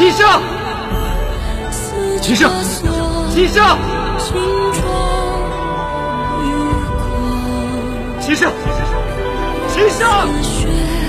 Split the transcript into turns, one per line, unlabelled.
齐胜，齐胜，齐胜，齐胜，齐胜，齐